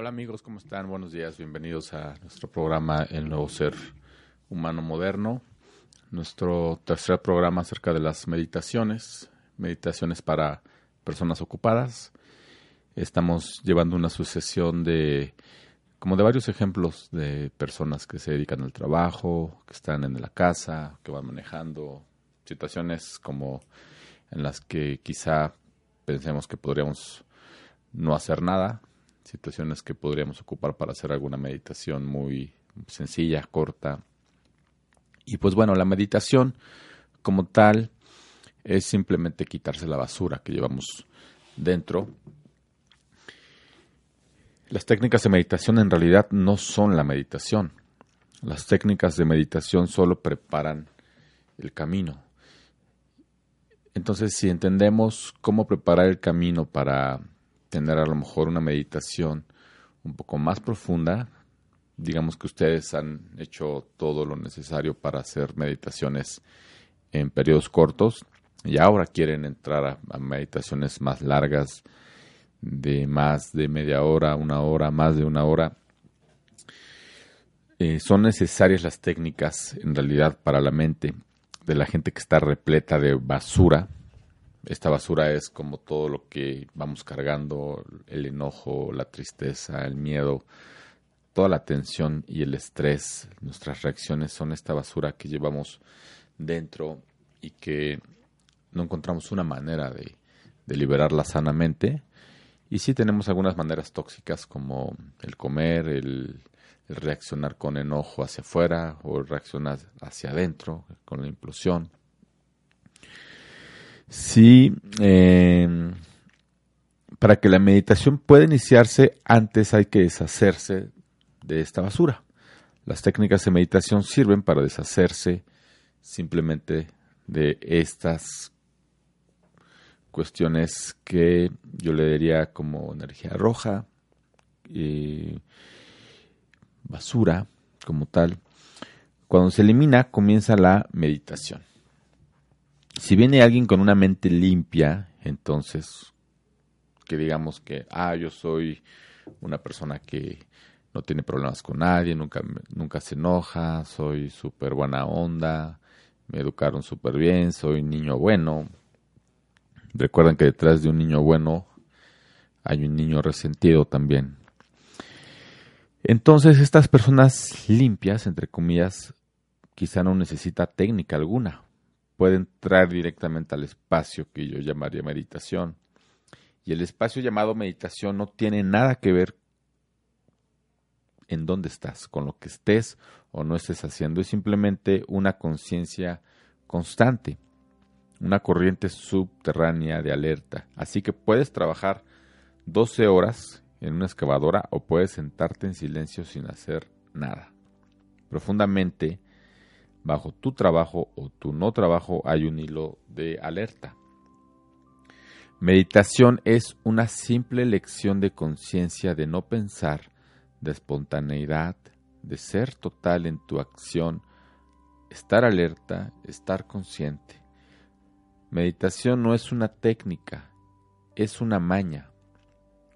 Hola amigos, ¿cómo están? Buenos días, bienvenidos a nuestro programa El Nuevo Ser Humano Moderno, nuestro tercer programa acerca de las meditaciones, meditaciones para personas ocupadas. Estamos llevando una sucesión de como de varios ejemplos de personas que se dedican al trabajo, que están en la casa, que van manejando, situaciones como en las que quizá pensemos que podríamos no hacer nada, situaciones que podríamos ocupar para hacer alguna meditación muy sencilla, corta. Y pues bueno, la meditación como tal es simplemente quitarse la basura que llevamos dentro. Las técnicas de meditación en realidad no son la meditación. Las técnicas de meditación solo preparan el camino. Entonces, si entendemos cómo preparar el camino para tener a lo mejor una meditación un poco más profunda. Digamos que ustedes han hecho todo lo necesario para hacer meditaciones en periodos cortos y ahora quieren entrar a, meditaciones más largas de más de media hora, una hora, más de una hora. Eh, son necesarias las técnicas en realidad para la mente de la gente que está repleta de basura esta basura es como todo lo que vamos cargando, el enojo, la tristeza, el miedo, toda la tensión y el estrés. Nuestras reacciones son esta basura que llevamos dentro y que no encontramos una manera de, liberarla sanamente. Y sí tenemos algunas maneras tóxicas como el comer, el, el reaccionar con enojo hacia afuera o reaccionar hacia adentro con la implosión. Sí, em, para que la meditación pueda iniciarse, antes hay que deshacerse de esta basura. Las técnicas de meditación sirven para deshacerse simplemente de estas cuestiones que yo le diría como energía roja, y basura como tal. Cuando se elimina, comienza la meditación si viene alguien con una mente limpia, entonces que digamos que, ah, yo soy una persona que no tiene problemas con nadie, nunca, nunca se enoja, soy súper buena onda, me educaron súper bien, soy niño bueno. Recuerden que detrás de un niño bueno hay un niño resentido también. Entonces estas personas limpias, entre comillas, quizá no necesita técnica alguna puede entrar directamente al espacio que yo llamaría meditación. Y el espacio llamado meditación no tiene nada que ver en dónde estás, con lo que estés o no estés haciendo. Es simplemente una conciencia constante, una corriente subterránea de alerta. Así que puedes trabajar 12 horas en una excavadora o puedes sentarte en silencio sin hacer nada. Profundamente bajo tu trabajo o tu no trabajo hay un hilo de alerta. Meditación es una simple lección de conciencia de no pensar, de espontaneidad, de ser total en tu acción, estar alerta, estar consciente. Meditación no es una técnica, es una maña.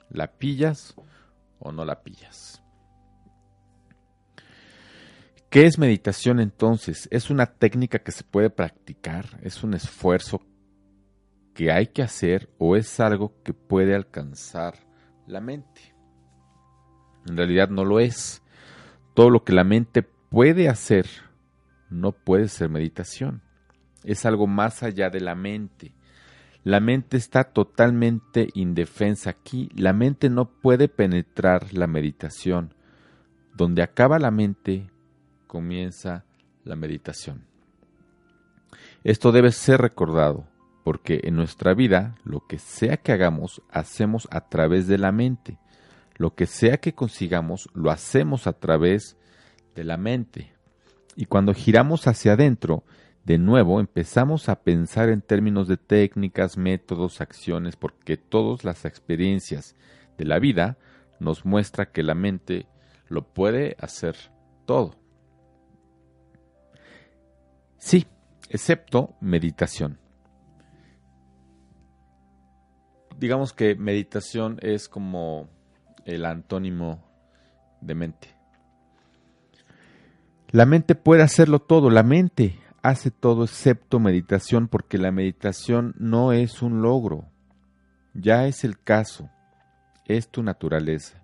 ¿La pillas o no la pillas? ¿Qué es meditación entonces? ¿Es una técnica que se puede practicar? ¿Es un esfuerzo que hay que hacer o es algo que puede alcanzar la mente? En realidad no lo es. Todo lo que la mente puede hacer no puede ser meditación. Es algo más allá de la mente. La mente está totalmente indefensa aquí. La mente no puede penetrar la meditación. Donde acaba la mente, comienza la meditación. Esto debe ser recordado, porque en nuestra vida lo que sea que hagamos, hacemos a través de la mente. Lo que sea que consigamos, lo hacemos a través de la mente. Y cuando giramos hacia adentro, de nuevo empezamos a pensar en términos de técnicas, métodos, acciones, porque todas las experiencias de la vida nos muestra que la mente lo puede hacer todo. Sí, excepto meditación. Digamos que meditación es como el antónimo de mente. La mente puede hacerlo todo, la mente hace todo excepto meditación porque la meditación no es un logro, ya es el caso, es tu naturaleza.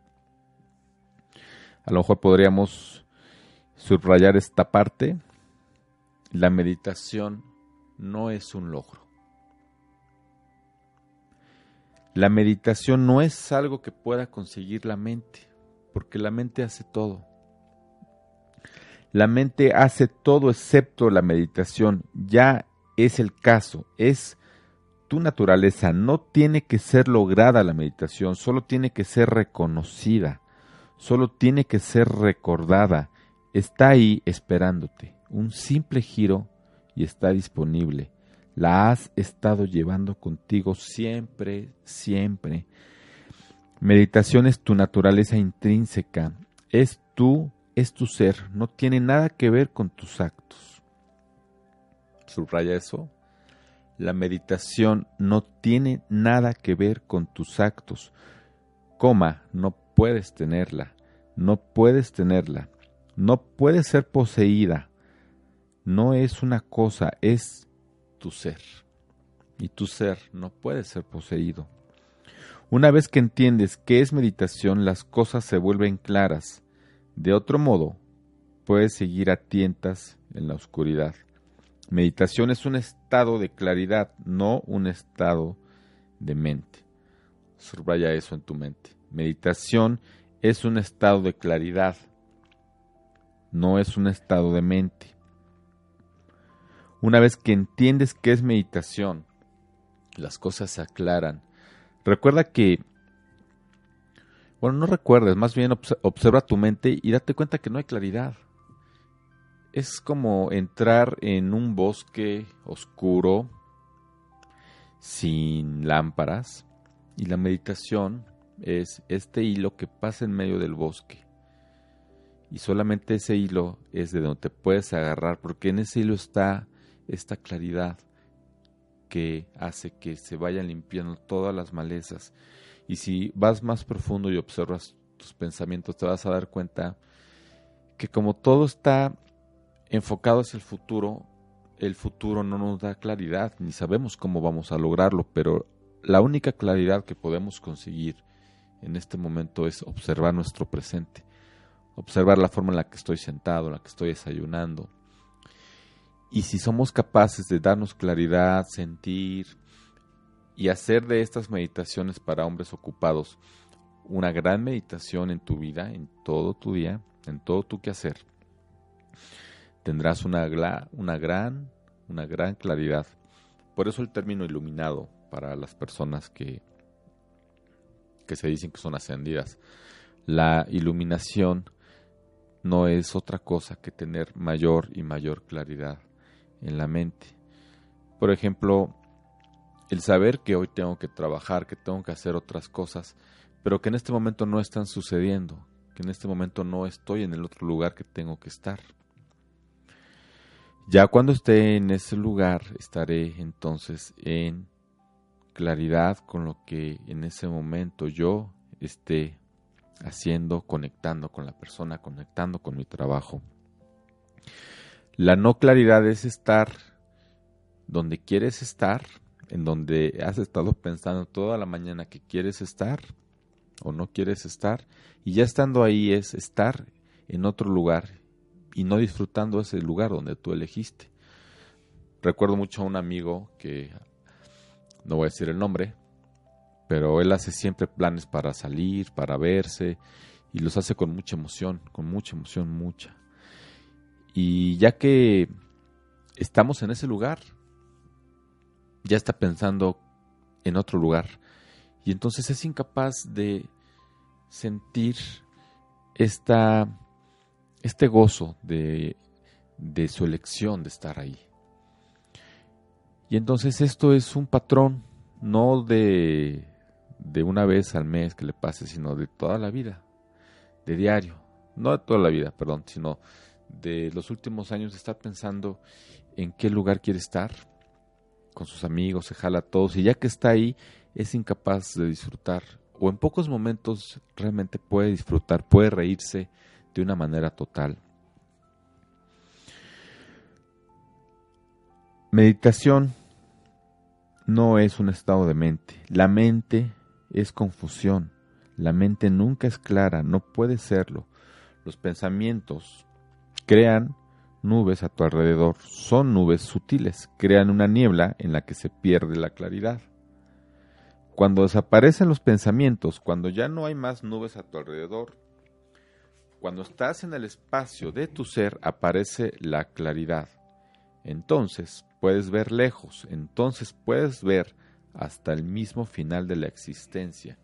A lo mejor podríamos subrayar esta parte. La meditación no es un logro. La meditación no es algo que pueda conseguir la mente, porque la mente hace todo. La mente hace todo excepto la meditación. Ya es el caso, es tu naturaleza. No tiene que ser lograda la meditación, solo tiene que ser reconocida, solo tiene que ser recordada. Está ahí esperándote. Un simple giro y está disponible. La has estado llevando contigo siempre, siempre. Meditación es tu naturaleza intrínseca, es tú, es tu ser, no tiene nada que ver con tus actos. Subraya eso. La meditación no tiene nada que ver con tus actos. Coma, no puedes tenerla, no puedes tenerla, no puedes ser poseída. No es una cosa, es tu ser. Y tu ser no puede ser poseído. Una vez que entiendes qué es meditación, las cosas se vuelven claras. De otro modo, puedes seguir a tientas en la oscuridad. Meditación es un estado de claridad, no un estado de mente. Subraya eso en tu mente. Meditación es un estado de claridad, no es un estado de mente. Una vez que entiendes qué es meditación, las cosas se aclaran. Recuerda que, bueno, no recuerdes, más bien observa tu mente y date cuenta que no hay claridad. Es como entrar en un bosque oscuro, sin lámparas, y la meditación es este hilo que pasa en medio del bosque. Y solamente ese hilo es de donde te puedes agarrar, porque en ese hilo está esta claridad que hace que se vayan limpiando todas las malezas. Y si vas más profundo y observas tus pensamientos, te vas a dar cuenta que como todo está enfocado hacia el futuro, el futuro no nos da claridad, ni sabemos cómo vamos a lograrlo, pero la única claridad que podemos conseguir en este momento es observar nuestro presente, observar la forma en la que estoy sentado, en la que estoy desayunando, y si somos capaces de darnos claridad, sentir y hacer de estas meditaciones para hombres ocupados una gran meditación en tu vida, en todo tu día, en todo tu quehacer, tendrás una, una gran, una gran claridad. Por eso el término iluminado para las personas que, que se dicen que son ascendidas. La iluminación no es otra cosa que tener mayor y mayor claridad en la mente. Por ejemplo, el saber que hoy tengo que trabajar, que tengo que hacer otras cosas, pero que en este momento no están sucediendo, que en este momento no estoy en el otro lugar que tengo que estar. Ya cuando esté en ese lugar, estaré entonces en claridad con lo que en ese momento yo esté haciendo, conectando con la persona, conectando con mi trabajo. La no claridad es estar donde quieres estar, en donde has estado pensando toda la mañana que quieres estar o no quieres estar, y ya estando ahí es estar en otro lugar y no disfrutando ese lugar donde tú elegiste. Recuerdo mucho a un amigo que, no voy a decir el nombre, pero él hace siempre planes para salir, para verse, y los hace con mucha emoción, con mucha emoción, mucha. Y ya que estamos en ese lugar, ya está pensando en otro lugar. Y entonces es incapaz de sentir esta, este gozo de, de su elección de estar ahí. Y entonces esto es un patrón, no de, de una vez al mes que le pase, sino de toda la vida, de diario. No de toda la vida, perdón, sino de los últimos años de estar pensando en qué lugar quiere estar con sus amigos, se jala a todos y ya que está ahí es incapaz de disfrutar o en pocos momentos realmente puede disfrutar, puede reírse de una manera total. Meditación no es un estado de mente. La mente es confusión. La mente nunca es clara, no puede serlo. Los pensamientos crean nubes a tu alrededor. Son nubes sutiles, crean una niebla en la que se pierde la claridad. Cuando desaparecen los pensamientos, cuando ya no hay más nubes a tu alrededor, cuando estás en el espacio de tu ser, aparece la claridad. Entonces puedes ver lejos, entonces puedes ver hasta el mismo final de la existencia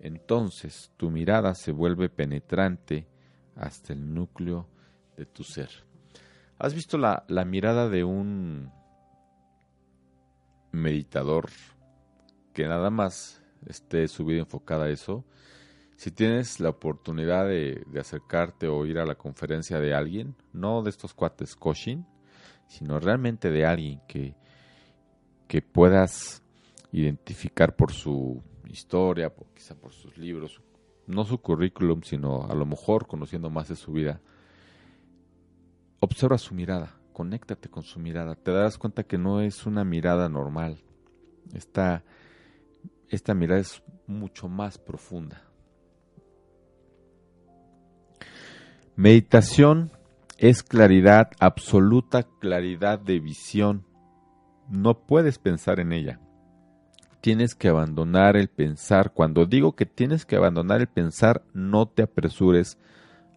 entonces tu mirada se vuelve penetrante hasta el núcleo de tu ser. ¿Has visto la, mirada de un meditador que nada más esté su vida enfocada a eso? Si tienes la oportunidad de, acercarte o ir a la conferencia de alguien, no de estos cuates coaching, sino realmente de alguien que, que puedas identificar por su historia, quizá por sus libros, no su currículum, sino a lo mejor conociendo más de su vida. Observa su mirada, conéctate con su mirada, te darás cuenta que no es una mirada normal. Esta, esta mirada es mucho más profunda. Meditación es claridad, absoluta claridad de visión. No puedes pensar en ella tienes que abandonar el pensar. Cuando digo que tienes que abandonar el pensar, no te apresures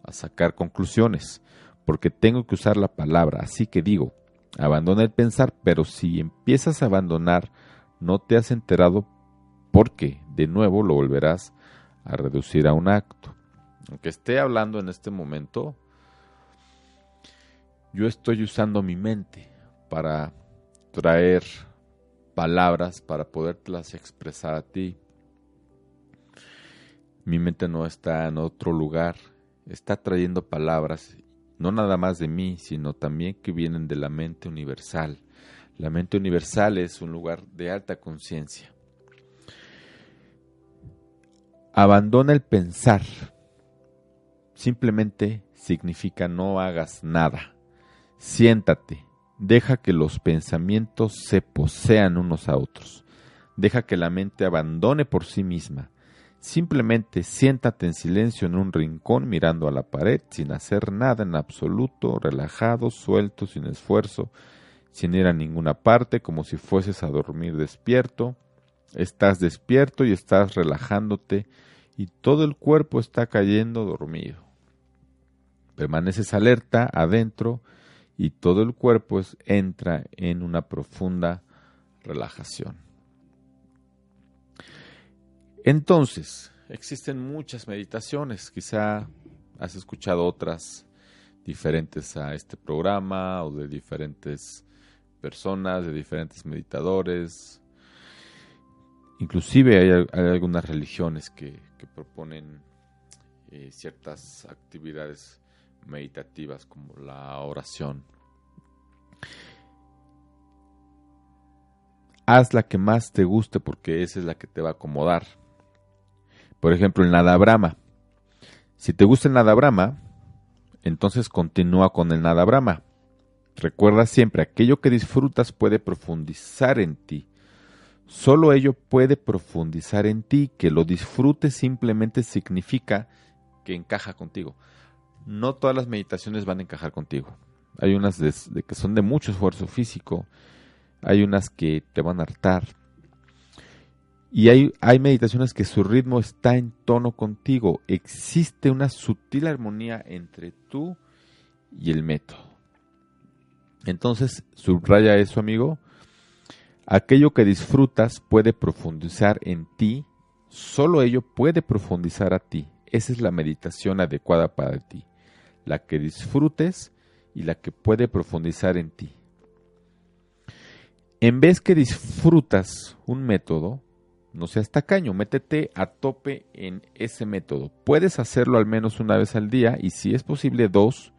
a sacar conclusiones, porque tengo que usar la palabra. Así que digo, abandona el pensar, pero si empiezas a abandonar, no te has enterado porque de nuevo lo volverás a reducir a un acto. Aunque esté hablando en este momento, yo estoy usando mi mente para traer palabras para podértelas expresar a ti. Mi mente no está en otro lugar, está trayendo palabras, no nada más de mí, sino también que vienen de la mente universal. La mente universal es un lugar de alta conciencia. Abandona el pensar. Simplemente significa no hagas nada. Siéntate, Deja que los pensamientos se posean unos a otros. Deja que la mente abandone por sí misma. Simplemente siéntate en silencio en un rincón mirando a la pared sin hacer nada en absoluto, relajado, suelto, sin esfuerzo, sin ir a ninguna parte, como si fueses a dormir despierto. Estás despierto y estás relajándote y todo el cuerpo está cayendo dormido. Permaneces alerta adentro y todo el cuerpo entra en una profunda relajación. Entonces, existen muchas meditaciones, quizá has escuchado otras diferentes a este programa o de diferentes personas, de diferentes meditadores. Inclusive hay, algunas religiones que, proponen eh, ciertas actividades meditativas como la oración. Haz la que más te guste porque esa es la que te va a acomodar. Por ejemplo, el nada brahma. Si te gusta el nada brahma, entonces continúa con el nada brahma. Recuerda siempre, aquello que disfrutas puede profundizar en ti. Solo ello puede profundizar en ti. Que lo disfrutes simplemente significa que encaja contigo no todas las meditaciones van a encajar contigo. Hay unas de, que son de mucho esfuerzo físico, hay unas que te van a hartar. Y hay, hay meditaciones que su ritmo está en tono contigo. Existe una sutil armonía entre tú y el método. Entonces, subraya eso, amigo. Aquello que disfrutas puede profundizar en ti, solo ello puede profundizar a ti. Esa es la meditación adecuada para ti la que disfrutes y la que puede profundizar en ti. En vez que disfrutas un método, no seas tacaño, métete a tope en ese método. Puedes hacerlo al menos una vez al día y si es posible dos.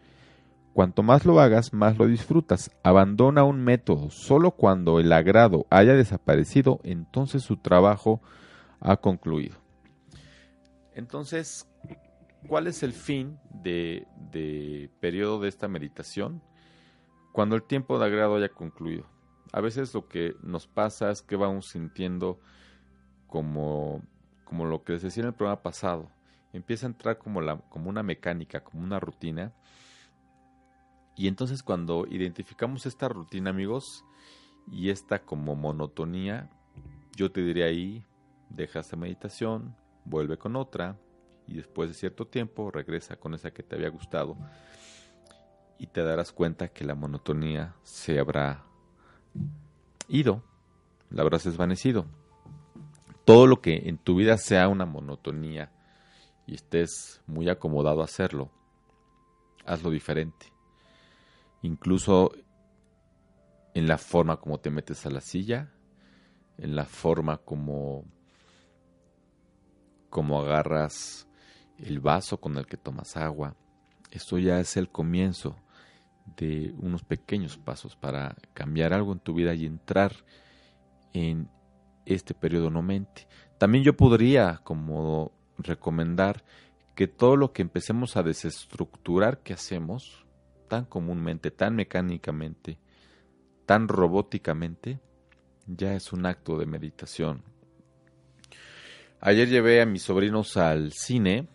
Cuanto más lo hagas, más lo disfrutas. Abandona un método. Solo cuando el agrado haya desaparecido, entonces su trabajo ha concluido. Entonces, ¿cuál es el fin de, de periodo de esta meditación? Cuando el tiempo de agrado haya concluido. A veces lo que nos pasa es que vamos sintiendo como, como lo que les decía en el programa pasado. Empieza a entrar como, la, como una mecánica, como una rutina. Y entonces cuando identificamos esta rutina, amigos, y esta como monotonía, yo te diría ahí, deja esta meditación, vuelve con otra, y después de cierto tiempo regresa con esa que te había gustado y te darás cuenta que la monotonía se habrá ido, la habrás desvanecido. Todo lo que en tu vida sea una monotonía y estés muy acomodado a hacerlo, hazlo diferente. Incluso en la forma como te metes a la silla, en la forma como como agarras el vaso con el que tomas agua. Esto ya es el comienzo de unos pequeños pasos para cambiar algo en tu vida y entrar en este periodo no mente. También yo podría como recomendar que todo lo que empecemos a desestructurar que hacemos tan comúnmente, tan mecánicamente, tan robóticamente, ya es un acto de meditación. Ayer llevé a mis sobrinos al cine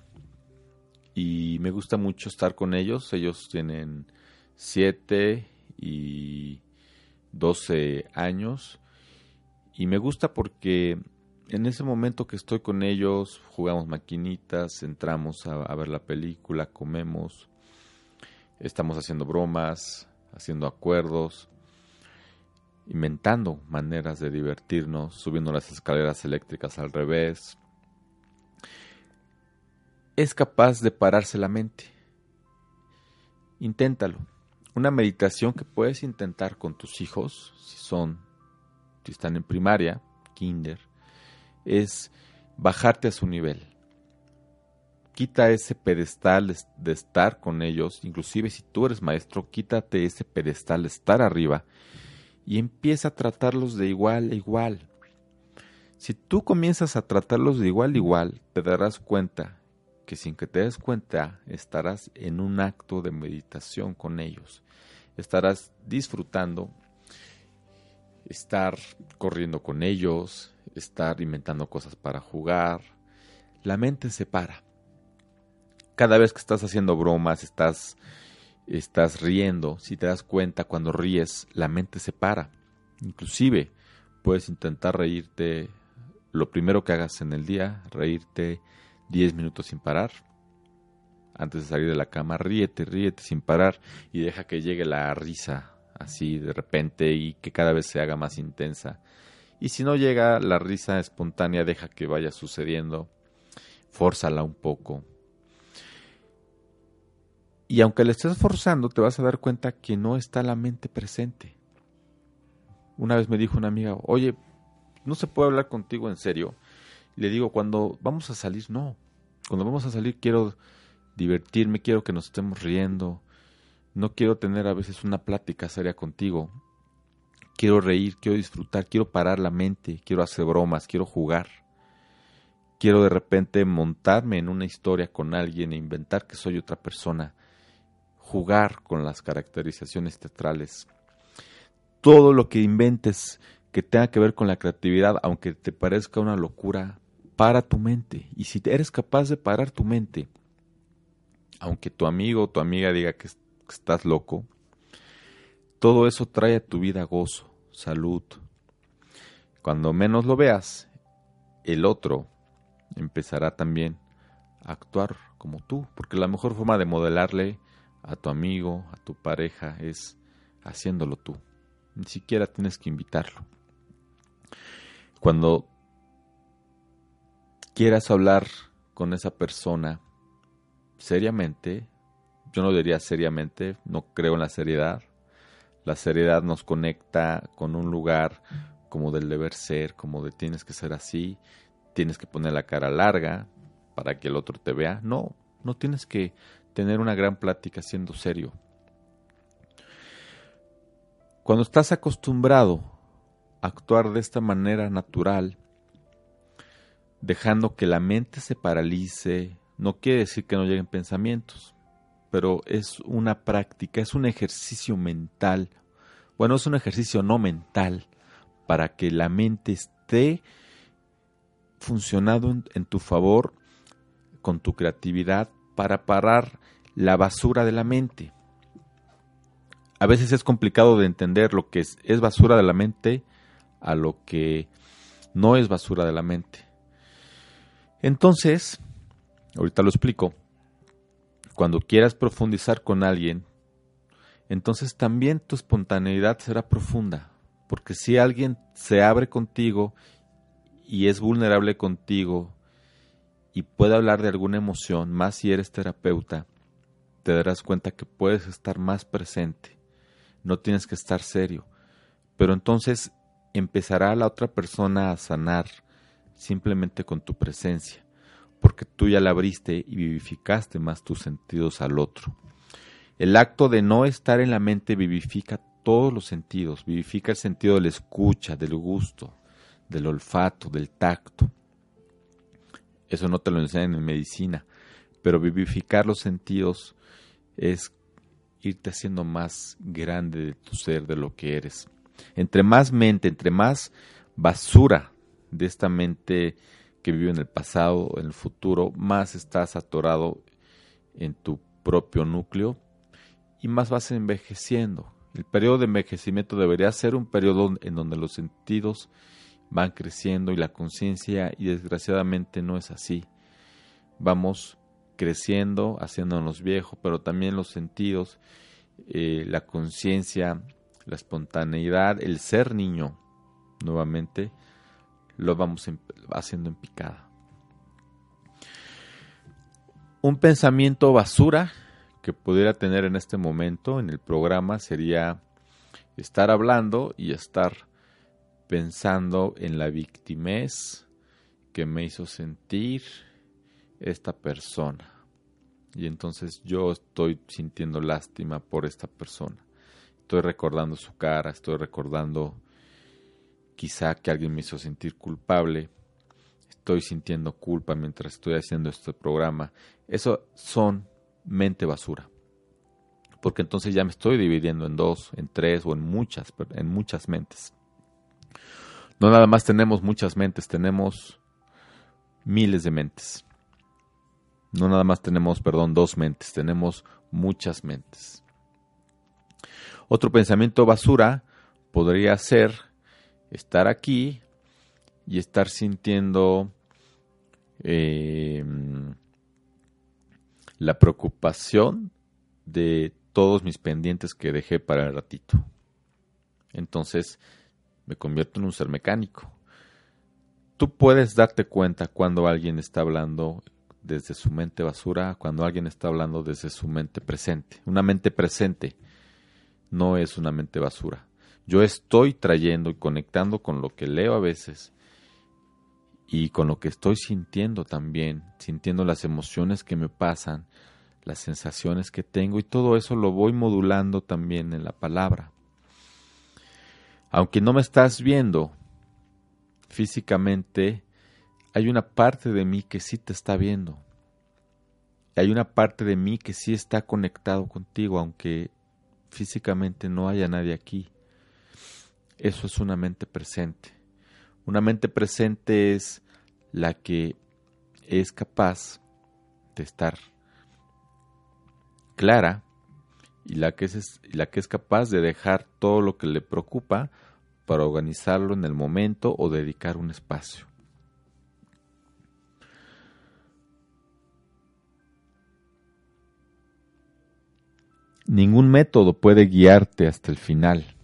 y me gusta mucho estar con ellos. Ellos tienen 7 y 12 años y me gusta porque en ese momento que estoy con ellos jugamos maquinitas, entramos a, a ver la película, comemos, estamos haciendo bromas, haciendo acuerdos inventando maneras de divertirnos, subiendo las escaleras eléctricas al revés. Es capaz de pararse la mente. Inténtalo. Una meditación que puedes intentar con tus hijos, si son, si están en primaria, kinder, es bajarte a su nivel. Quita ese pedestal de estar con ellos, inclusive si tú eres maestro, quítate ese pedestal de estar arriba y empieza a tratarlos de igual a igual. Si tú comienzas a tratarlos de igual a igual, te darás cuenta que sin que te des cuenta estarás en un acto de meditación con ellos. Estarás disfrutando estar corriendo con ellos, estar inventando cosas para jugar. La mente se para. Cada vez que estás haciendo bromas, estás estás riendo, si te das cuenta cuando ríes, la mente se para. Inclusive puedes intentar reírte lo primero que hagas en el día, reírte 10 minutos sin parar. Antes de salir de la cama, ríete, ríete sin parar y deja que llegue la risa así de repente y que cada vez se haga más intensa. Y si no llega la risa espontánea, deja que vaya sucediendo. Fórzala un poco, y aunque le estés forzando, te vas a dar cuenta que no está la mente presente. Una vez me dijo una amiga, oye, no se puede hablar contigo en serio. le digo, cuando vamos a salir, no. Cuando vamos a salir quiero divertirme, quiero que nos estemos riendo. No quiero tener a veces una plática seria contigo. Quiero reír, quiero disfrutar, quiero parar la mente, quiero hacer bromas, quiero jugar. Quiero de repente montarme en una historia con alguien e inventar que soy otra persona jugar con las caracterizaciones teatrales. Todo lo que inventes que tenga que ver con la creatividad, aunque te parezca una locura, para tu mente. Y si eres capaz de parar tu mente, aunque tu amigo o tu amiga diga que estás loco, todo eso trae a tu vida gozo, salud. Cuando menos lo veas, el otro empezará también a actuar como tú, porque la mejor forma de modelarle a tu amigo, a tu pareja, es haciéndolo tú. Ni siquiera tienes que invitarlo. Cuando quieras hablar con esa persona seriamente, yo no diría seriamente, no creo en la seriedad. La seriedad nos conecta con un lugar como del deber ser, como de tienes que ser así, tienes que poner la cara larga para que el otro te vea. No, no tienes que tener una gran plática siendo serio. Cuando estás acostumbrado a actuar de esta manera natural, dejando que la mente se paralice. No quiere decir que no lleguen pensamientos, pero es una práctica, es un ejercicio mental. Bueno, es un ejercicio no mental para que la mente esté funcionando en, tu favor con tu creatividad para parar la basura de la mente. A veces es complicado de entender lo que es, es basura de la mente a lo que no es basura de la mente. Entonces, ahorita lo explico, cuando quieras profundizar con alguien, entonces también tu espontaneidad será profunda, porque si alguien se abre contigo y es vulnerable contigo y puede hablar de alguna emoción, más si eres terapeuta, te darás cuenta que puedes estar más presente, no tienes que estar serio, pero entonces empezará la otra persona a sanar simplemente con tu presencia, porque tú ya la abriste y vivificaste más tus sentidos al otro. El acto de no estar en la mente vivifica todos los sentidos, vivifica el sentido de la escucha, del gusto, del olfato, del tacto. Eso no te lo enseñan en medicina, pero vivificar los sentidos es irte haciendo más grande de tu ser, de lo que eres. Entre más mente, entre más basura de esta mente que vive en el pasado, en el futuro, más estás atorado en tu propio núcleo y más vas envejeciendo. El periodo de envejecimiento debería ser un periodo en donde los sentidos van creciendo y la conciencia y desgraciadamente no es así. Vamos creciendo, haciéndonos viejos, pero también los sentidos, eh, la conciencia, la espontaneidad, el ser niño, nuevamente, lo vamos haciendo en picada. Un pensamiento basura que pudiera tener en este momento en el programa sería estar hablando y estar pensando en la victimez que me hizo sentir esta persona. Y entonces yo estoy sintiendo lástima por esta persona. Estoy recordando su cara, estoy recordando quizá que alguien me hizo sentir culpable. Estoy sintiendo culpa mientras estoy haciendo este programa. Eso son mente basura. Porque entonces ya me estoy dividiendo en dos, en tres o en muchas, en muchas mentes. No nada más tenemos muchas mentes, tenemos miles de mentes. No nada más tenemos, perdón, dos mentes, tenemos muchas mentes. Otro pensamiento basura podría ser estar aquí y estar sintiendo eh, la preocupación de todos mis pendientes que dejé para el ratito. Entonces me convierto en un ser mecánico. Tú puedes darte cuenta cuando alguien está hablando desde su mente basura cuando alguien está hablando desde su mente presente. Una mente presente no es una mente basura. Yo estoy trayendo y conectando con lo que leo a veces y con lo que estoy sintiendo también, sintiendo las emociones que me pasan, las sensaciones que tengo y todo eso lo voy modulando también en la palabra. Aunque no me estás viendo físicamente, hay una parte de mí que sí te está viendo. Hay una parte de mí que sí está conectado contigo, aunque físicamente no haya nadie aquí. Eso es una mente presente. Una mente presente es la que es capaz de estar clara y la que es, la que es capaz de dejar todo lo que le preocupa para organizarlo en el momento o dedicar un espacio. Ningún método puede guiarte hasta el final.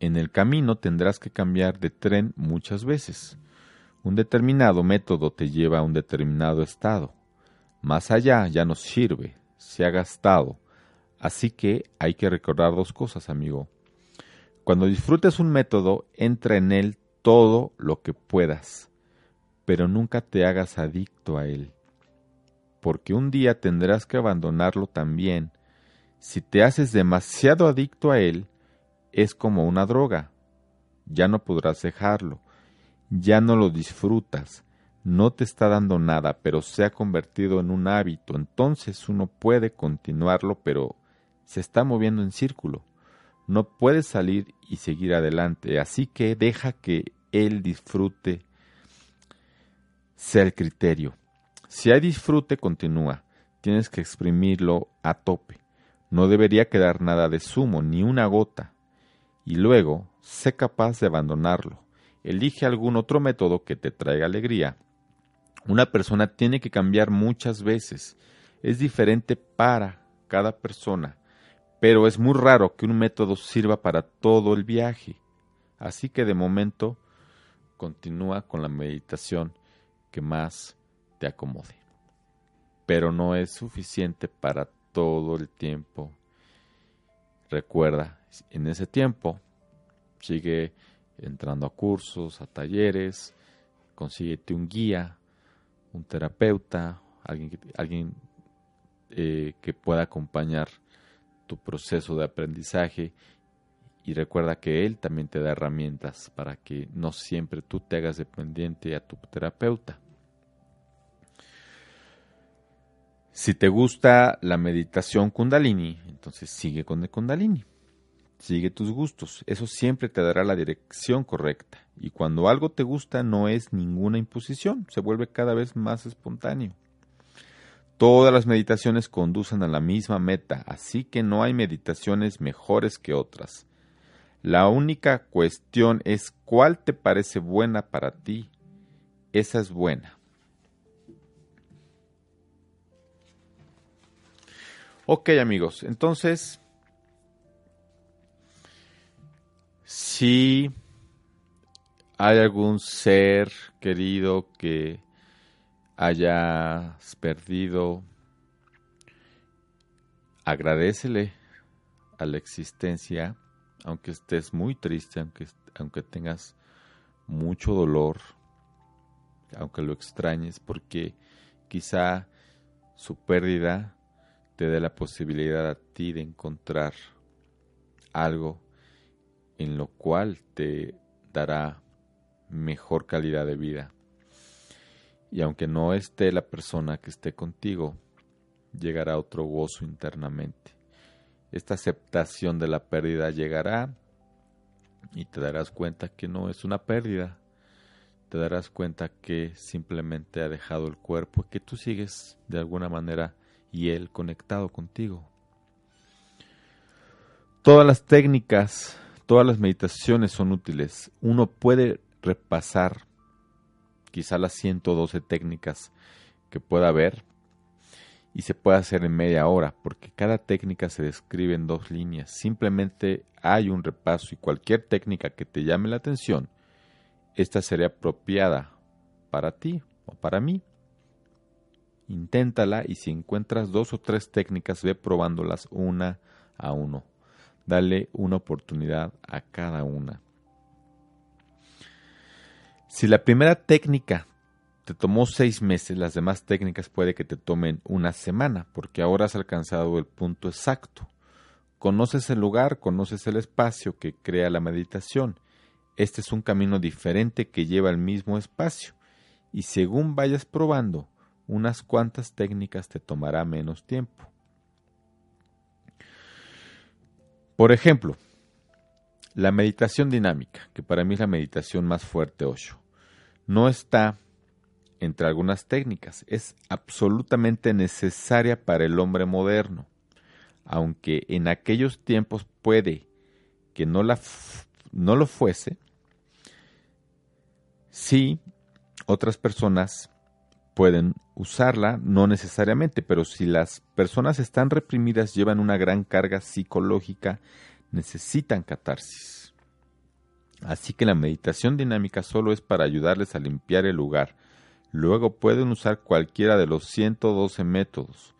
En el camino tendrás que cambiar de tren muchas veces. Un determinado método te lleva a un determinado estado. Más allá ya no sirve, se ha gastado. Así que hay que recordar dos cosas, amigo. Cuando disfrutes un método, entra en él todo lo que puedas, pero nunca te hagas adicto a él, porque un día tendrás que abandonarlo también si te haces demasiado adicto a él, es como una droga. Ya no podrás dejarlo, ya no lo disfrutas, no te está dando nada, pero se ha convertido en un hábito, entonces uno puede continuarlo, pero se está moviendo en círculo. No puede salir y seguir adelante, así que deja que él disfrute sea el criterio. Si hay disfrute, continúa. Tienes que exprimirlo a tope. No debería quedar nada de zumo, ni una gota. Y luego, sé capaz de abandonarlo. Elige algún otro método que te traiga alegría. Una persona tiene que cambiar muchas veces. Es diferente para cada persona, pero es muy raro que un método sirva para todo el viaje. Así que de momento continúa con la meditación que más te acomode. Pero no es suficiente para todo el tiempo. Recuerda, en ese tiempo sigue entrando a cursos, a talleres, consíguete un guía, un terapeuta, alguien, eh, que pueda acompañar tu proceso de aprendizaje y recuerda que él también te da herramientas para que no siempre tú te hagas dependiente a tu terapeuta. Si te gusta la meditación kundalini, entonces sigue con el kundalini. Sigue tus gustos. Eso siempre te dará la dirección correcta. Y cuando algo te gusta no es ninguna imposición, se vuelve cada vez más espontáneo. Todas las meditaciones conducen a la misma meta, así que no hay meditaciones mejores que otras. La única cuestión es cuál te parece buena para ti. Esa es buena. Ok amigos, entonces, si hay algún ser querido que hayas perdido, agradecele a la existencia aunque estés muy triste, aunque, aunque tengas mucho dolor, aunque lo extrañes, porque quizá su pérdida te dé la posibilidad a ti de encontrar algo en lo cual te dará mejor calidad de vida. Y aunque no esté la persona que esté contigo, llegará otro gozo internamente. Esta aceptación de la pérdida llegará y te darás cuenta que no es una pérdida. Te darás cuenta que simplemente ha dejado el cuerpo y que tú sigues de alguna manera y él conectado contigo. Todas las técnicas, todas las meditaciones son útiles. Uno puede repasar quizá las 112 técnicas que pueda haber y se puede hacer en media hora, porque cada técnica se describe en dos líneas. Simplemente hay un repaso y cualquier técnica que te llame la atención, esta sería apropiada para ti o para mí. Inténtala y si encuentras dos o tres técnicas, ve probándolas una a uno. Dale una oportunidad a cada una. Si la primera técnica te tomó seis meses, las demás técnicas puede que te tomen una semana, porque ahora has alcanzado el punto exacto. Conoces el lugar, conoces el espacio que crea la meditación. Este es un camino diferente que lleva al mismo espacio, y según vayas probando, unas cuantas técnicas te tomará menos tiempo. Por ejemplo, la meditación dinámica, que para mí es la meditación más fuerte, Osho, no está entre algunas técnicas, es absolutamente necesaria para el hombre moderno, aunque en aquellos tiempos puede que no, la no lo fuese, sí otras personas pueden usarla, no necesariamente, pero si las personas están reprimidas, llevan una gran carga psicológica, necesitan catarsis. Así que la meditación dinámica solo es para ayudarles a limpiar el lugar, Luego pueden usar cualquiera de los 112 métodos.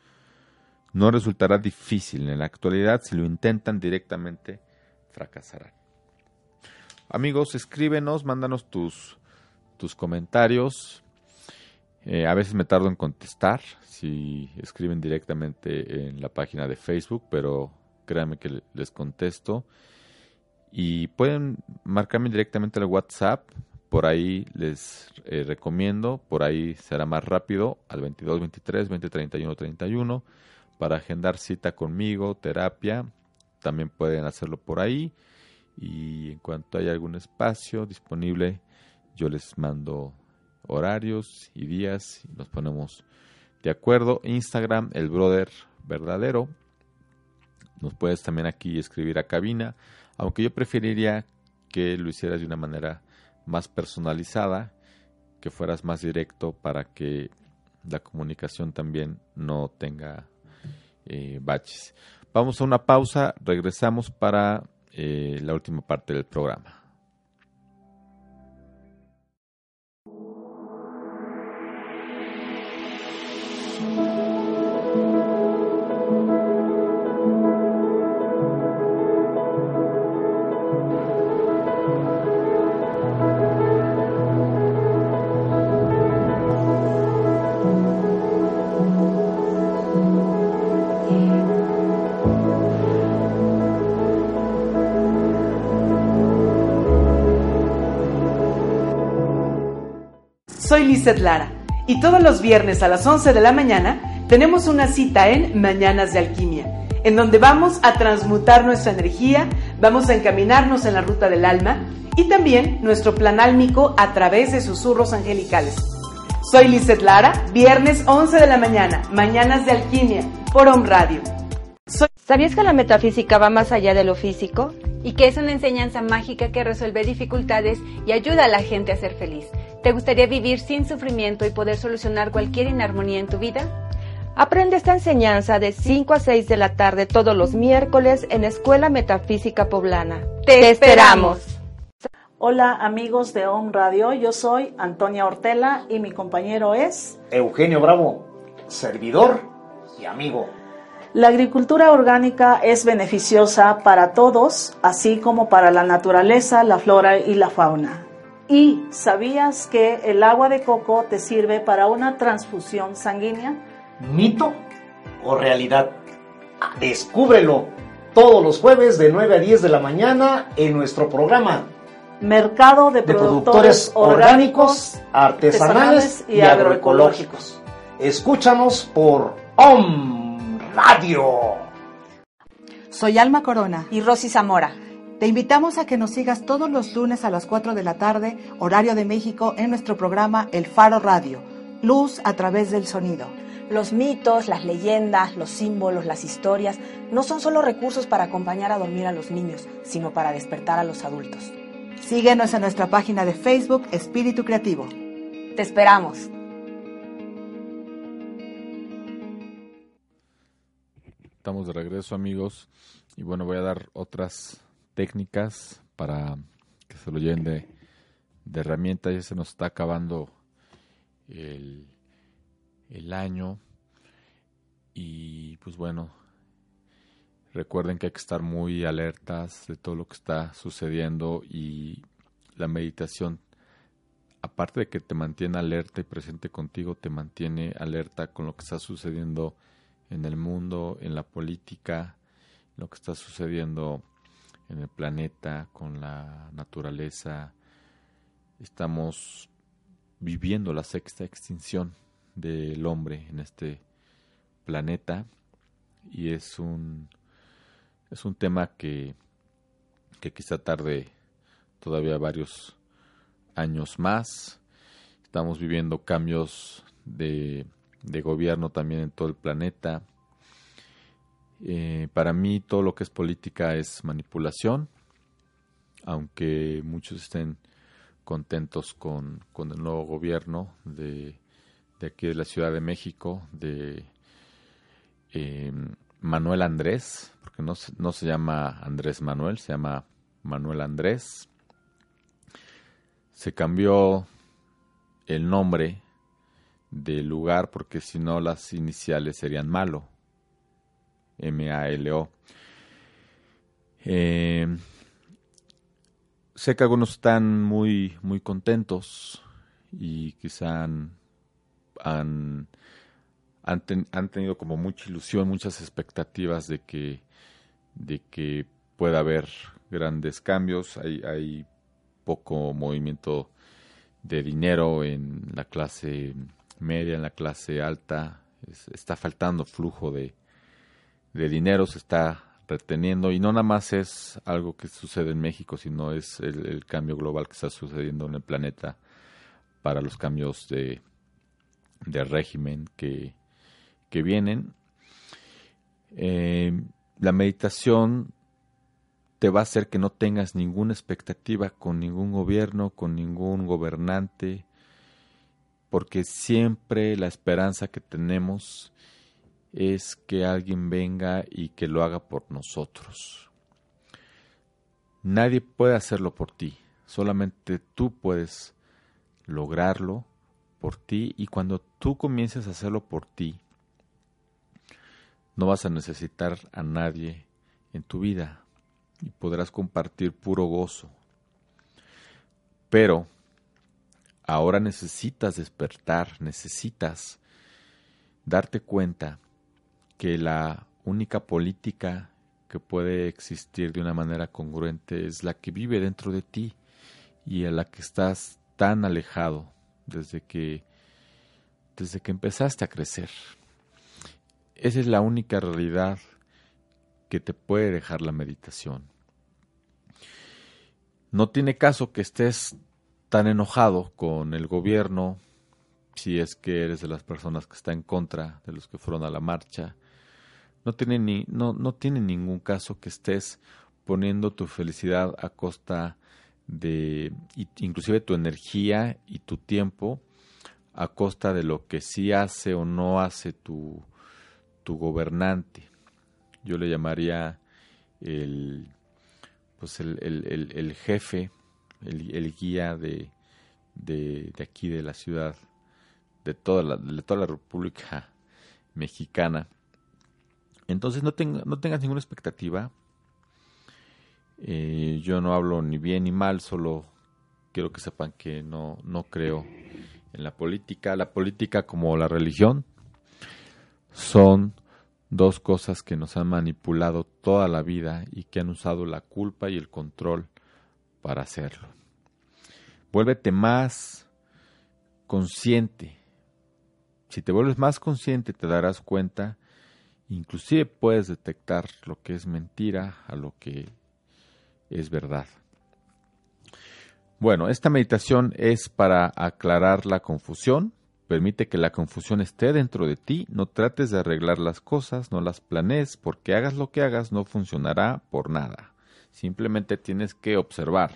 No resultará difícil. En la actualidad, si lo intentan directamente, fracasarán. Amigos, escríbenos, mándanos tus, tus comentarios. Eh, a veces me tardo en contestar si escriben directamente en la página de Facebook, pero créanme que les contesto. Y pueden marcarme directamente al WhatsApp. Por ahí les eh, recomiendo, por ahí será más rápido, al 22 23 20 31 31 para agendar cita conmigo, terapia, también pueden hacerlo por ahí. Y en cuanto haya algún espacio disponible, yo les mando horarios y días y nos ponemos de acuerdo. Instagram, el brother verdadero. Nos puedes también aquí escribir a cabina, aunque yo preferiría que lo hicieras de una manera más personalizada, que fueras más directo para que la comunicación también no tenga eh, baches. Vamos a una pausa, regresamos para eh, la última parte del programa. Soy Lizeth Lara y todos los viernes a las 11 de la mañana tenemos una cita en Mañanas de Alquimia, en donde vamos a transmutar nuestra energía, vamos a encaminarnos en la ruta del alma y también nuestro plan álmico a través de susurros angelicales. Soy Lizeth Lara, viernes 11 de la mañana, Mañanas de Alquimia, por Radio. ¿Sabías que la metafísica va más allá de lo físico? Y que es una enseñanza mágica que resuelve dificultades y ayuda a la gente a ser feliz. ¿Te gustaría vivir sin sufrimiento y poder solucionar cualquier inarmonía en tu vida? Aprende esta enseñanza de 5 a 6 de la tarde todos los miércoles en Escuela Metafísica Poblana. ¡Te esperamos! Hola amigos de OM Radio, yo soy Antonia Ortela y mi compañero es Eugenio Bravo, servidor y amigo. La agricultura orgánica es beneficiosa para todos, así como para la naturaleza, la flora y la fauna. ¿Y sabías que el agua de coco te sirve para una transfusión sanguínea? ¿Mito o realidad? Descúbrelo todos los jueves de 9 a 10 de la mañana en nuestro programa Mercado de, de Productores, productores orgánicos, artesanales y agroecológicos. Escúchanos por OM Radio. Soy Alma Corona. Y Rosy Zamora. Te invitamos a que nos sigas todos los lunes a las 4 de la tarde, horario de México, en nuestro programa El Faro Radio, Luz a través del sonido. Los mitos, las leyendas, los símbolos, las historias no son solo recursos para acompañar a dormir a los niños, sino para despertar a los adultos. Síguenos en nuestra página de Facebook Espíritu Creativo. Te esperamos. Estamos de regreso amigos y bueno voy a dar otras técnicas para que se lo lleven de, herramientas. Ya se nos está acabando el, el año y pues bueno, recuerden que hay que estar muy alertas de todo lo que está sucediendo y la meditación, aparte de que te mantiene alerta y presente contigo, te mantiene alerta con lo que está sucediendo en el mundo, en la política, lo que está sucediendo en el planeta, con la naturaleza. Estamos viviendo la sexta extinción del hombre en este planeta y es un es un tema que, que quizá tarde todavía varios años más. Estamos viviendo cambios de, de gobierno también en todo el planeta. Eh, para mí todo lo que es política es manipulación, aunque muchos estén contentos con, con el nuevo gobierno de, de, aquí de la Ciudad de México, de eh, Manuel Andrés, porque no, no se llama Andrés Manuel, se llama Manuel Andrés. Se cambió el nombre del lugar porque si no las iniciales serían malo. M-A-L-O. Eh, sé que algunos están muy, muy contentos y quizá han, han, ten, han, tenido como mucha ilusión, muchas expectativas de que, de que pueda haber grandes cambios. Hay poco movimiento de dinero en la clase media, en la clase alta, está faltando flujo de, de dinero, se está reteniendo y no nada más es algo que sucede en México, sino es el, cambio global que está sucediendo en el planeta para los cambios de, de régimen que, que vienen. Eh, la meditación te va a hacer que no tengas ninguna expectativa con ningún gobierno, con ningún gobernante, porque siempre la esperanza que tenemos es que alguien venga y que lo haga por nosotros. Nadie puede hacerlo por ti, solamente tú puedes lograrlo por ti y cuando tú comiences a hacerlo por ti, no vas a necesitar a nadie en tu vida y podrás compartir puro gozo. Pero ahora necesitas despertar, necesitas darte cuenta que la única política que puede existir de una manera congruente es la que vive dentro de ti y a la que estás tan alejado desde que desde que empezaste a crecer. Esa es la única realidad que te puede dejar la meditación. No tiene caso que estés tan enojado con el gobierno, si es que eres de las personas que está en contra de los que fueron a la marcha. No tiene, ni, no, no tiene ningún caso que estés poniendo tu felicidad a costa de inclusive tu energía y tu tiempo a costa de lo que sí hace o no hace tu, tu gobernante. Yo le llamaría el, pues el, el, el, jefe, el, guía de, de, aquí de la ciudad, de toda la, de toda la República Mexicana. Entonces no, no tengas ninguna expectativa. Eh, yo no hablo ni bien ni mal, solo quiero que sepan que no, no creo en la política. La política como la religión son dos cosas que nos han manipulado toda la vida y que han usado la culpa y el control para hacerlo. Vuélvete más consciente. Si te vuelves más consciente te darás cuenta, inclusive puedes detectar lo que es mentira a lo que es verdad. Bueno, esta meditación es para aclarar la confusión, Permite que la confusión esté dentro de ti, no trates de arreglar las cosas, no las planees, porque hagas lo que hagas no funcionará por nada. Simplemente tienes que observar.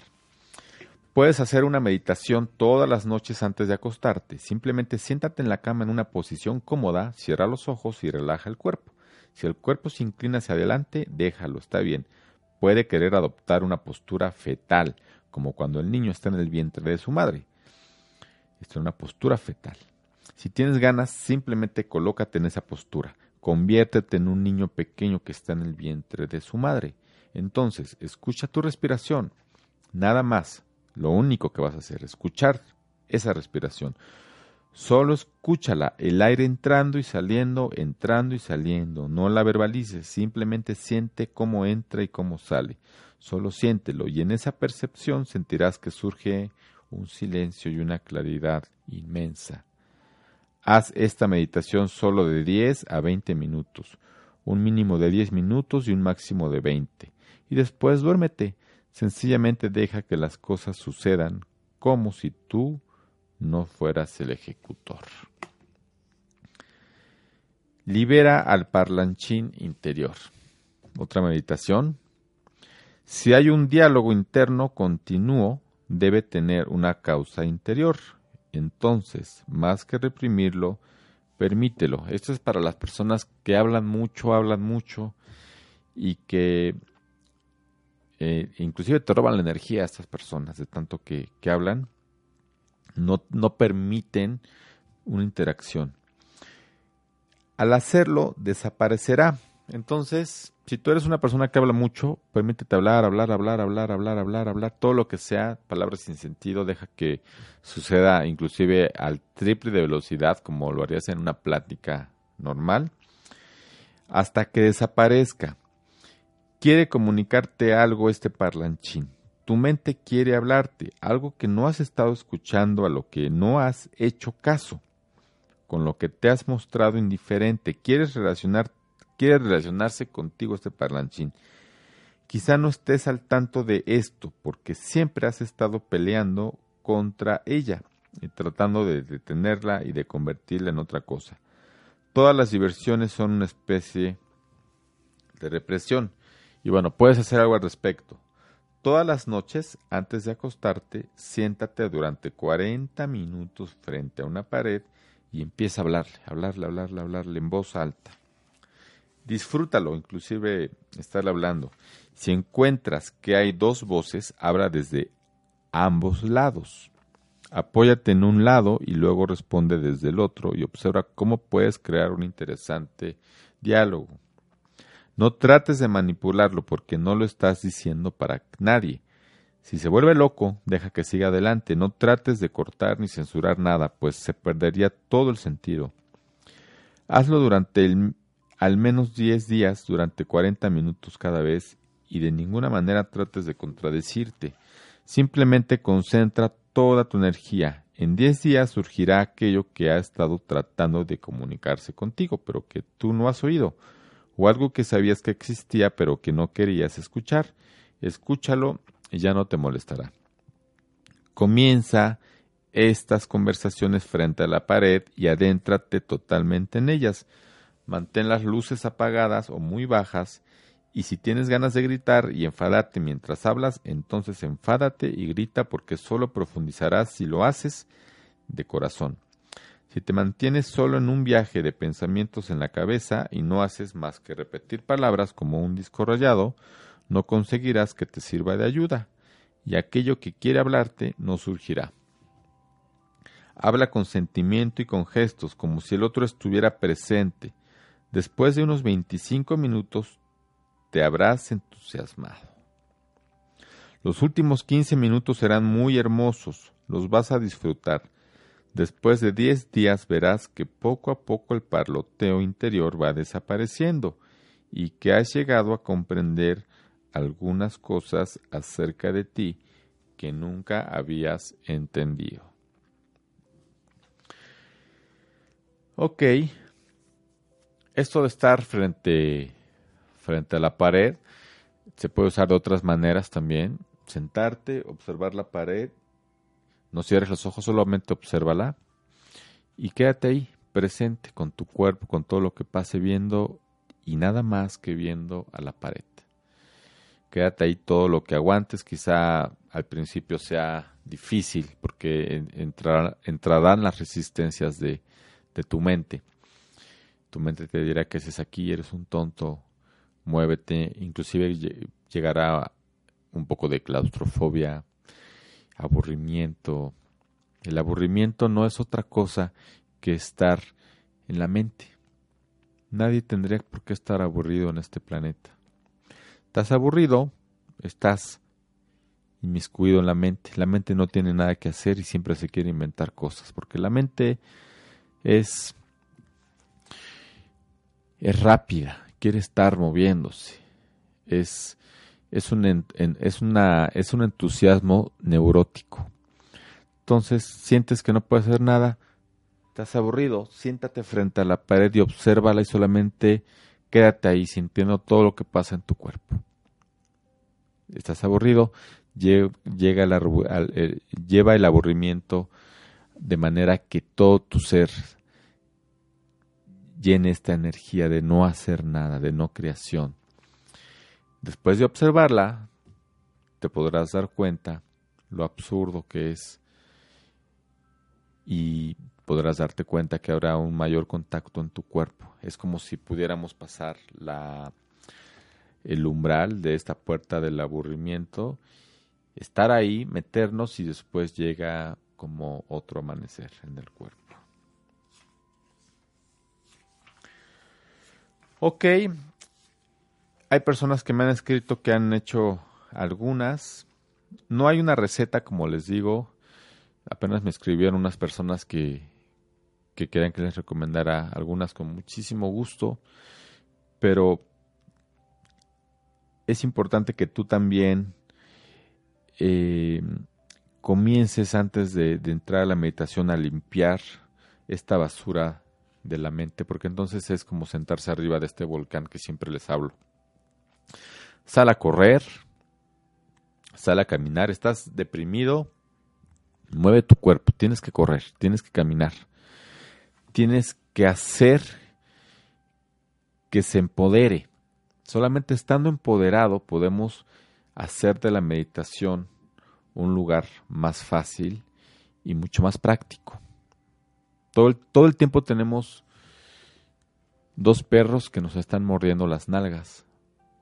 Puedes hacer una meditación todas las noches antes de acostarte. Simplemente siéntate en la cama en una posición cómoda, cierra los ojos y relaja el cuerpo. Si el cuerpo se inclina hacia adelante, déjalo, está bien. Puede querer adoptar una postura fetal, como cuando el niño está en el vientre de su madre. Esta es una postura fetal. Si tienes ganas, simplemente colócate en esa postura. Conviértete en un niño pequeño que está en el vientre de su madre. Entonces, escucha tu respiración. Nada más. Lo único que vas a hacer, escuchar esa respiración. Solo escúchala, el aire entrando y saliendo, entrando y saliendo. No la verbalices, simplemente siente cómo entra y cómo sale. Solo siéntelo y en esa percepción sentirás que surge un silencio y una claridad inmensa. Haz esta meditación solo de 10 a 20 minutos, un mínimo de 10 minutos y un máximo de 20. Y después duérmete. Sencillamente deja que las cosas sucedan como si tú no fueras el ejecutor. Libera al parlanchín interior. Otra meditación. Si hay un diálogo interno continuo, debe tener una causa interior entonces, más que reprimirlo, permítelo. Esto es para las personas que hablan mucho, hablan mucho y que eh, inclusive te roban la energía a estas personas de tanto que, que hablan. No, no permiten una interacción. Al hacerlo, desaparecerá. Entonces, si tú eres una persona que habla mucho, permítete hablar, hablar, hablar, hablar, hablar, hablar, hablar, todo lo que sea, palabras sin sentido, deja que suceda inclusive al triple de velocidad como lo harías en una plática normal, hasta que desaparezca. Quiere comunicarte algo este parlanchín. Tu mente quiere hablarte, algo que no has estado escuchando, a lo que no has hecho caso, con lo que te has mostrado indiferente, quieres relacionar, quiere relacionarse contigo este parlanchín. Quizá no estés al tanto de esto, porque siempre has estado peleando contra ella y tratando de detenerla y de convertirla en otra cosa. Todas las diversiones son una especie de represión. Y bueno, puedes hacer algo al respecto. Todas las noches, antes de acostarte, siéntate durante 40 minutos frente a una pared y empieza a hablarle, hablarle, hablarle, hablarle en voz alta. Disfrútalo, inclusive estarle hablando. Si encuentras que hay dos voces, habla desde ambos lados. Apóyate en un lado y luego responde desde el otro y observa cómo puedes crear un interesante diálogo. No trates de manipularlo porque no lo estás diciendo para nadie. Si se vuelve loco, deja que siga adelante. No trates de cortar ni censurar nada, pues se perdería todo el sentido. Hazlo durante al menos 10 días, durante 40 minutos cada vez, y de ninguna manera trates de contradecirte. Simplemente concentra toda tu energía. En 10 días surgirá aquello que ha estado tratando de comunicarse contigo, pero que tú no has oído, o algo que sabías que existía pero que no querías escuchar. Escúchalo y ya no te molestará. Comienza estas conversaciones frente a la pared y adéntrate totalmente en ellas. Mantén las luces apagadas o muy bajas y si tienes ganas de gritar y enfadarte mientras hablas, entonces enfádate y grita porque solo profundizarás si lo haces de corazón. Si te mantienes solo en un viaje de pensamientos en la cabeza y no haces más que repetir palabras como un disco rayado, no conseguirás que te sirva de ayuda, y aquello que quiere hablarte no surgirá. Habla con sentimiento y con gestos, como si el otro estuviera presente. Después de unos 25 minutos te habrás entusiasmado. Los últimos quince minutos serán muy hermosos, los vas a disfrutar. Después de diez días verás que poco a poco el parloteo interior va desapareciendo y que has llegado a comprender algunas cosas acerca de ti que nunca habías entendido. Ok, esto de estar frente frente a la pared. Se puede usar de otras maneras también. Sentarte, observar la pared. No cierres los ojos, solamente obsérvala. Y quédate ahí, presente con tu cuerpo, con todo lo que pase viendo y nada más que viendo a la pared. Quédate ahí todo lo que aguantes. Quizá al principio sea difícil porque entrarán las resistencias de, tu mente. Tu mente te dirá que es aquí, eres un tonto, muévete, inclusive llegará un poco de claustrofobia, aburrimiento. El aburrimiento no es otra cosa que estar en la mente. Nadie tendría por qué estar aburrido en este planeta. Estás aburrido, estás inmiscuido en la mente. La mente no tiene nada que hacer y siempre se quiere inventar cosas, porque la mente es es rápida, quiere estar moviéndose. Es, es, un, es, una, es un entusiasmo neurótico. Entonces, sientes que no puedes hacer nada, estás aburrido, siéntate frente a la pared y obsérvala y solamente quédate ahí sintiendo todo lo que pasa en tu cuerpo. Estás aburrido, llega el, lleva el aburrimiento de manera que todo tu ser llene esta energía de no hacer nada, de no creación. Después de observarla, te podrás dar cuenta lo absurdo que es y podrás darte cuenta que habrá un mayor contacto en tu cuerpo. Es como si pudiéramos pasar la, el umbral de esta puerta del aburrimiento, estar ahí, meternos y después llega como otro amanecer en el cuerpo. Ok, hay personas que me han escrito que han hecho algunas. No hay una receta, como les digo. Apenas me escribieron unas personas que, que querían que les recomendara algunas con muchísimo gusto. Pero es importante que tú también eh, comiences antes de, de entrar a la meditación a limpiar esta basura de la mente, porque entonces es como sentarse arriba de este volcán que siempre les hablo. Sal a correr, sal a caminar, estás deprimido, mueve tu cuerpo, tienes que correr, tienes que caminar, tienes que hacer que se empodere. Solamente estando empoderado podemos hacer de la meditación un lugar más fácil y mucho más práctico. Todo el, todo el tiempo tenemos dos perros que nos están mordiendo las nalgas.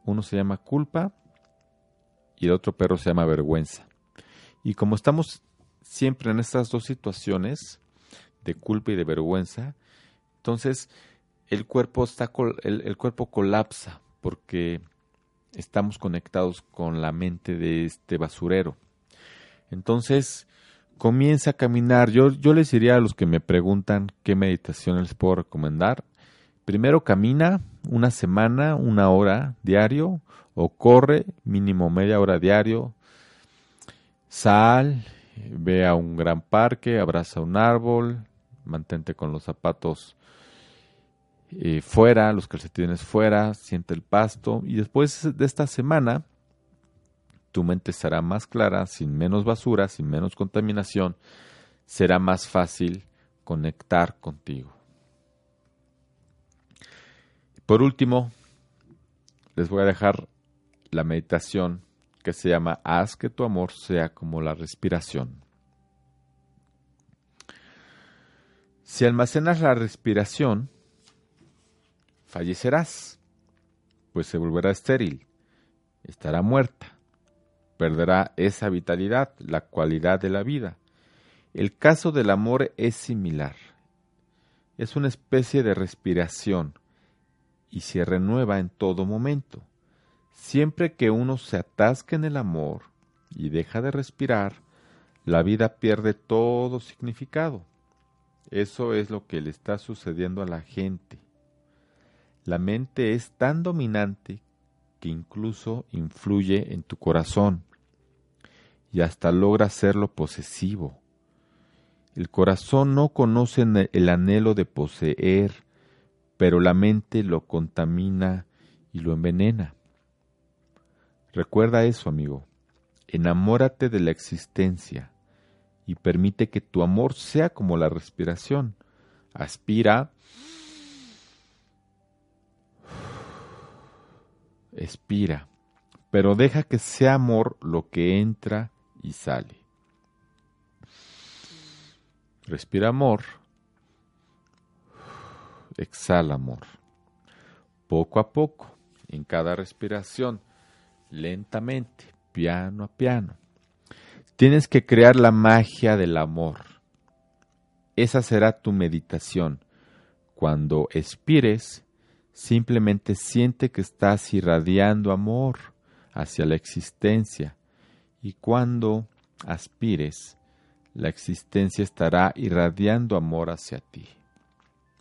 Uno se llama culpa y el otro perro se llama vergüenza. Y como estamos siempre en estas dos situaciones de culpa y de vergüenza, entonces el cuerpo está el, cuerpo colapsa porque estamos conectados con la mente de este basurero. Entonces, comienza a caminar. Yo, yo les diría a los que me preguntan qué meditación les puedo recomendar. Primero camina una semana, una hora diario, o corre mínimo media hora diario. Sal, ve a un gran parque, abraza un árbol, mantente con los zapatos eh, fuera, los calcetines fuera, siente el pasto y después de esta semana tu mente estará más clara, sin menos basura, sin menos contaminación, será más fácil conectar contigo. Por último, les voy a dejar la meditación que se llama Haz que tu amor sea como la respiración. Si almacenas la respiración, fallecerás, pues se volverá estéril, estará muerta perderá esa vitalidad, la cualidad de la vida. El caso del amor es similar. Es una especie de respiración y se renueva en todo momento. Siempre que uno se atasca en el amor y deja de respirar, la vida pierde todo significado. Eso es lo que le está sucediendo a la gente. La mente es tan dominante que incluso influye en tu corazón y hasta logra hacerlo posesivo. El corazón no conoce el anhelo de poseer, pero la mente lo contamina y lo envenena. Recuerda eso, amigo. Enamórate de la existencia y permite que tu amor sea como la respiración. Aspira, expira, pero deja que sea amor lo que entra y sale. Respira amor. Exhala amor. Poco a poco, en cada respiración, lentamente, piano a piano. Tienes que crear la magia del amor. Esa será tu meditación. Cuando expires, simplemente siente que estás irradiando amor hacia la existencia y cuando aspires, la existencia estará irradiando amor hacia ti.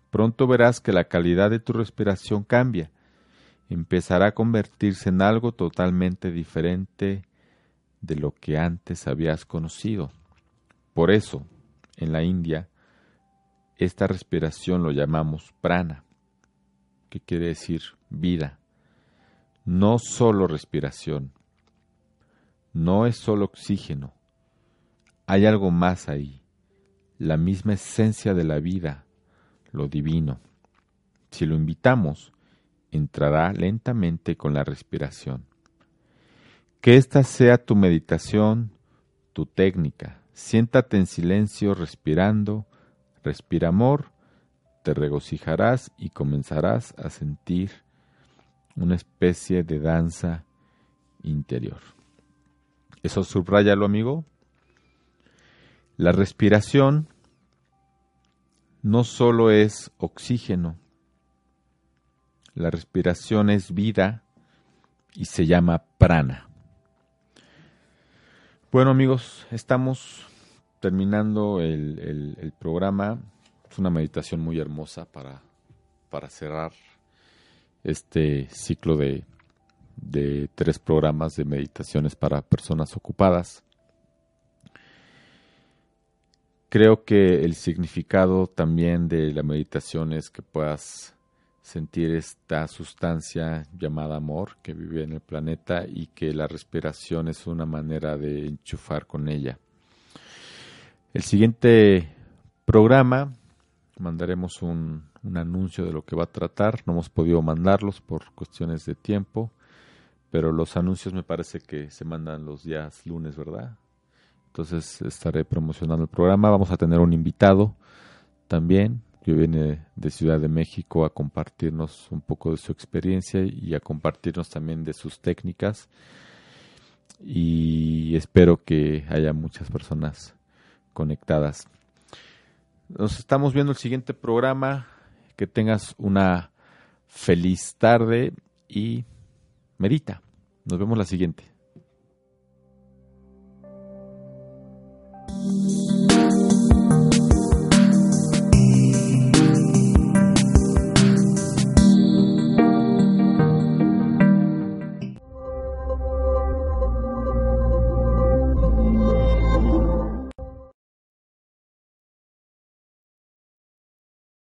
Pronto verás que la calidad de tu respiración cambia, empezará a convertirse en algo totalmente diferente de lo que antes habías conocido. Por eso, en la India, esta respiración lo llamamos prana, que quiere decir vida. No solo respiración, no es solo oxígeno, hay algo más ahí, la misma esencia de la vida, lo divino. Si lo invitamos, entrará lentamente con la respiración. Que esta sea tu meditación, tu técnica. Siéntate en silencio respirando, respira amor, te regocijarás y comenzarás a sentir una especie de danza interior. Eso subrayalo, amigo. La respiración no solo es oxígeno, la respiración es vida y se llama prana. Bueno amigos, estamos terminando el, programa. Es una meditación muy hermosa para, para cerrar este ciclo de, de tres programas de meditaciones para personas ocupadas. Creo que el significado también de la meditación es que puedas sentir esta sustancia llamada amor que vive en el planeta y que la respiración es una manera de enchufar con ella. El siguiente programa mandaremos un, un, anuncio de lo que va a tratar. No hemos podido mandarlos por cuestiones de tiempo, pero los anuncios me parece que se mandan los días lunes, ¿verdad? Entonces estaré promocionando el programa. Vamos a tener un invitado también que viene de Ciudad de México a compartirnos un poco de su experiencia y a compartirnos también de sus técnicas. Y espero que haya muchas personas conectadas. Nos estamos viendo el siguiente programa. Que tengas una feliz tarde y medita. Nos vemos la siguiente. Thank you.